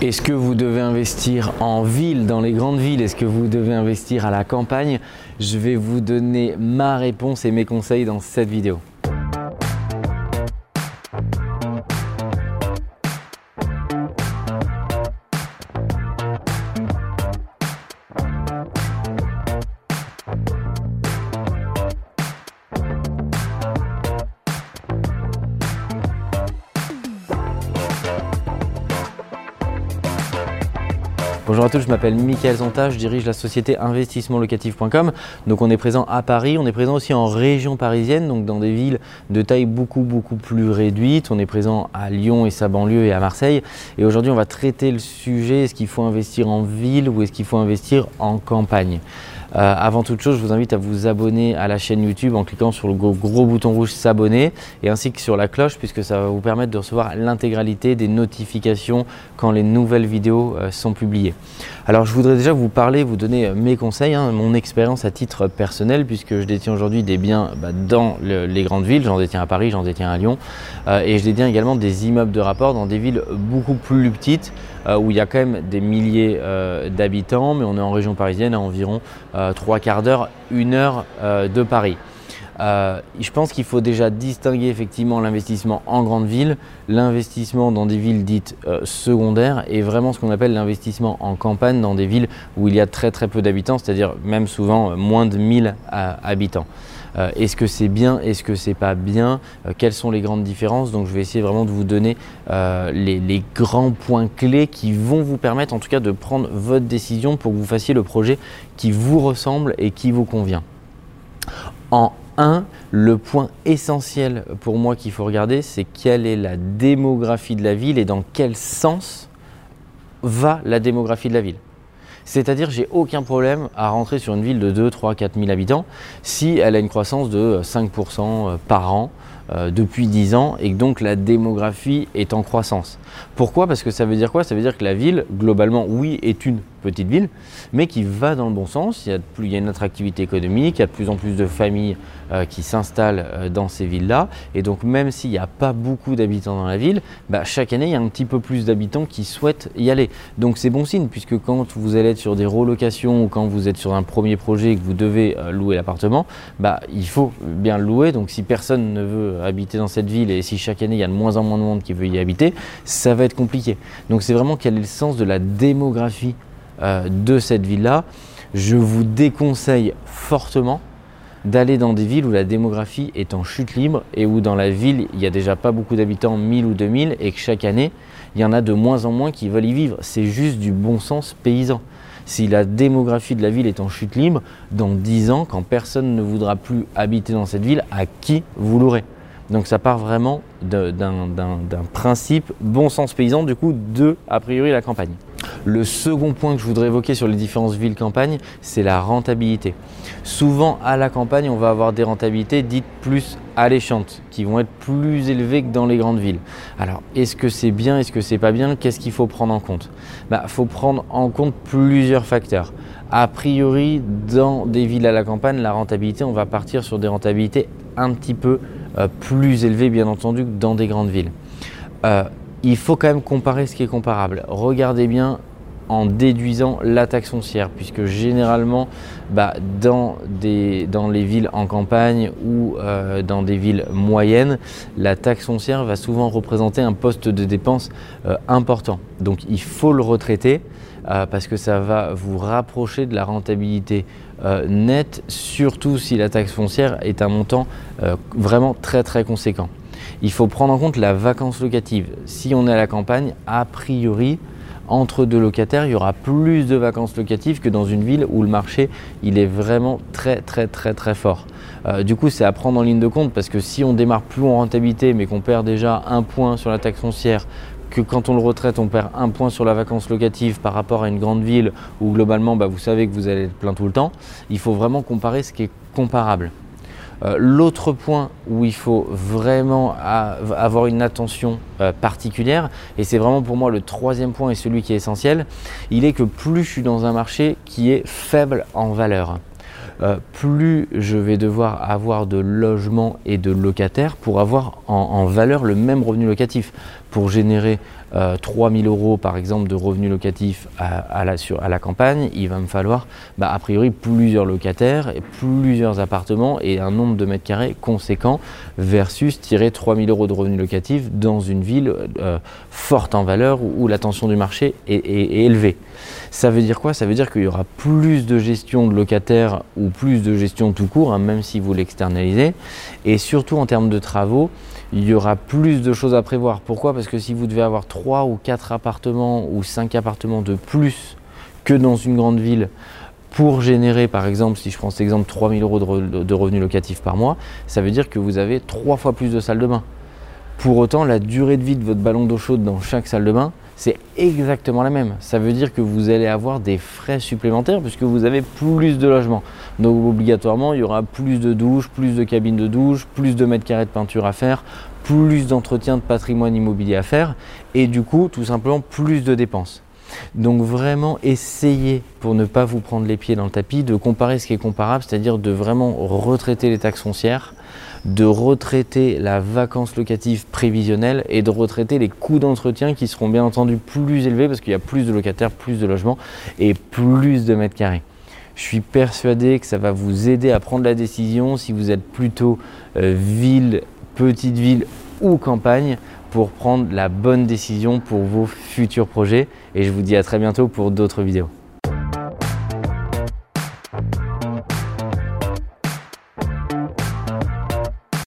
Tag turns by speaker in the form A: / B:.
A: Est-ce que vous devez investir en ville, dans les grandes villes? Est-ce que vous devez investir à la campagne? Je vais vous donner ma réponse et mes conseils dans cette vidéo. Bonjour à tous, je m'appelle Mickaël Zonta, je dirige la société investissementlocatif.com. Donc on est présent à Paris, on est présent aussi en région parisienne, donc dans des villes de taille beaucoup beaucoup plus réduite. On est présent à Lyon et sa banlieue et à Marseille. Et aujourd'hui on va traiter le sujet, est-ce qu'il faut investir en ville ou est-ce qu'il faut investir en campagne? Euh, avant toute chose, je vous invite à vous abonner à la chaîne YouTube en cliquant sur le gros, bouton rouge s'abonner et ainsi que sur la cloche puisque ça va vous permettre de recevoir l'intégralité des notifications quand les nouvelles vidéos euh, sont publiées. Alors je voudrais déjà vous parler, vous donner euh, mes conseils, hein, mon expérience à titre personnel puisque je détiens aujourd'hui des biens bah, dans les grandes villes, j'en détiens à Paris, j'en détiens à Lyon et je détiens également des immeubles de rapport dans des villes beaucoup plus petites où il y a quand même des milliers d'habitants mais on est en région parisienne à environ trois quarts d'heure, une heure euh, de Paris. Euh, je pense qu'il faut déjà distinguer effectivement l'investissement en grande ville, l'investissement dans des villes dites secondaires et vraiment ce qu'on appelle l'investissement en campagne dans des villes où il y a très très peu d'habitants, c'est-à-dire même souvent moins de 1000 habitants. Euh, est-ce que c'est bien Est-ce que c'est pas bien euh, Quelles sont les grandes différences? Donc je vais essayer vraiment de vous donner euh, les, grands points clés qui vont vous permettre en tout cas de prendre votre décision pour que vous fassiez le projet qui vous ressemble et qui vous convient. En 1, le point essentiel pour moi qu'il faut regarder, c'est quelle est la démographie de la ville et dans quel sens va la démographie de la ville. C'est-à-dire, j'ai aucun problème à rentrer sur une ville de 2, 3, 4 000 habitants si elle a une croissance de 5% euh, par an euh, depuis 10 ans et que donc la démographie est en croissance. Pourquoi? Parce que ça veut dire quoi? Ça veut dire que la ville, globalement, oui, est une petite ville, mais qui va dans le bon sens. Il y a, plus, il y a une attractivité économique, il y a de plus en plus de familles euh, qui s'installent euh, dans ces villes-là. Et donc même s'il n'y a pas beaucoup d'habitants dans la ville, bah, chaque année, il y a un petit peu plus d'habitants qui souhaitent y aller. Donc c'est bon signe, puisque quand vous allez être sur des relocations ou quand vous êtes sur un premier projet et que vous devez louer l'appartement, bah, il faut bien le louer. Donc si personne ne veut habiter dans cette ville et si chaque année, il y a de moins en moins de monde qui veut y habiter, ça va être compliqué. Donc c'est vraiment quel est le sens de la démographie euh, de cette ville-là, je vous déconseille fortement d'aller dans des villes où la démographie est en chute libre et où dans la ville il n'y a déjà pas beaucoup d'habitants, 1000 ou 2000, et que chaque année il y en a de moins en moins qui veulent y vivre. C'est juste du bon sens paysan. Si la démographie de la ville est en chute libre, dans 10 ans, quand personne ne voudra plus habiter dans cette ville, à qui vous l'aurez donc ça part vraiment d'un principe bon sens paysan, du coup, de, a priori, la campagne. Le second point que je voudrais évoquer sur les différentes villes-campagnes, c'est la rentabilité. Souvent à la campagne, on va avoir des rentabilités dites plus alléchantes, qui vont être plus élevées que dans les grandes villes. Alors, est-ce que c'est bien, est-ce que c'est pas bien? Qu'est-ce qu'il faut prendre en compte? Il bah, faut prendre en compte plusieurs facteurs. A priori, dans des villes à la campagne, la rentabilité, on va partir sur des rentabilités un petit peu plus élevées, bien entendu, que dans des grandes villes. Euh, il faut quand même comparer ce qui est comparable. Regardez bien en déduisant la taxe foncière, puisque généralement, bah, dans, les villes en campagne ou euh, dans des villes moyennes, la taxe foncière va souvent représenter un poste de dépense euh, important. Donc il faut le retraiter euh, parce que ça va vous rapprocher de la rentabilité nette, surtout si la taxe foncière est un montant vraiment très très conséquent. Il faut prendre en compte la vacance locative. Si on est à la campagne, a priori, entre deux locataires, il y aura plus de vacances locatives que dans une ville où le marché il est vraiment très très très très fort. Euh, du coup, c'est à prendre en ligne de compte parce que si on démarre plus en rentabilité mais qu'on perd déjà un point sur la taxe foncière, que quand on le retraite, on perd un point sur la vacance locative par rapport à une grande ville où globalement bah, vous savez que vous allez être plein tout le temps, il faut vraiment comparer ce qui est comparable. Euh, l'autre point où il faut vraiment avoir une attention euh, particulière, et c'est vraiment pour moi le troisième point et celui qui est essentiel, il est que plus je suis dans un marché qui est faible en valeur, euh, plus je vais devoir avoir de logements et de locataires pour avoir en, valeur le même revenu locatif, pour générer euh, 3000 euros par exemple de revenus locatifs à, la, campagne, il va me falloir bah, a priori plusieurs locataires, plusieurs appartements et un nombre de mètres carrés conséquent versus tirer 3000 euros de revenus locatifs dans une ville euh, forte en valeur où, la tension du marché est, est élevée. Ça veut dire quoi? Ça veut dire qu'il y aura plus de gestion de locataires ou plus de gestion tout court, hein, même si vous l'externalisez. Et surtout en termes de travaux, il y aura plus de choses à prévoir. Pourquoi? Parce que si vous devez avoir 3 ou 4 appartements ou 5 appartements de plus que dans une grande ville, pour générer, par exemple, si je prends cet exemple, 3000 euros de, revenus locatifs par mois, ça veut dire que vous avez 3 fois plus de salles de bain. Pour autant, la durée de vie de votre ballon d'eau chaude dans chaque salle de bain, c'est exactement la même. Ça veut dire que vous allez avoir des frais supplémentaires puisque vous avez plus de logements. Donc obligatoirement, il y aura plus de douches, plus de cabines de douche, plus de mètres carrés de peinture à faire, plus d'entretien de patrimoine immobilier à faire et du coup, tout simplement, plus de dépenses. Donc vraiment essayez, pour ne pas vous prendre les pieds dans le tapis, de comparer ce qui est comparable, c'est-à-dire de vraiment retraiter les taxes foncières, de retraiter la vacance locative prévisionnelle et de retraiter les coûts d'entretien qui seront bien entendu plus élevés parce qu'il y a plus de locataires, plus de logements et plus de mètres carrés. Je suis persuadé que ça va vous aider à prendre la décision si vous êtes plutôt euh, ville, petite ville ou campagne pour prendre la bonne décision pour vos futurs projets. Et je vous dis à très bientôt pour d'autres vidéos.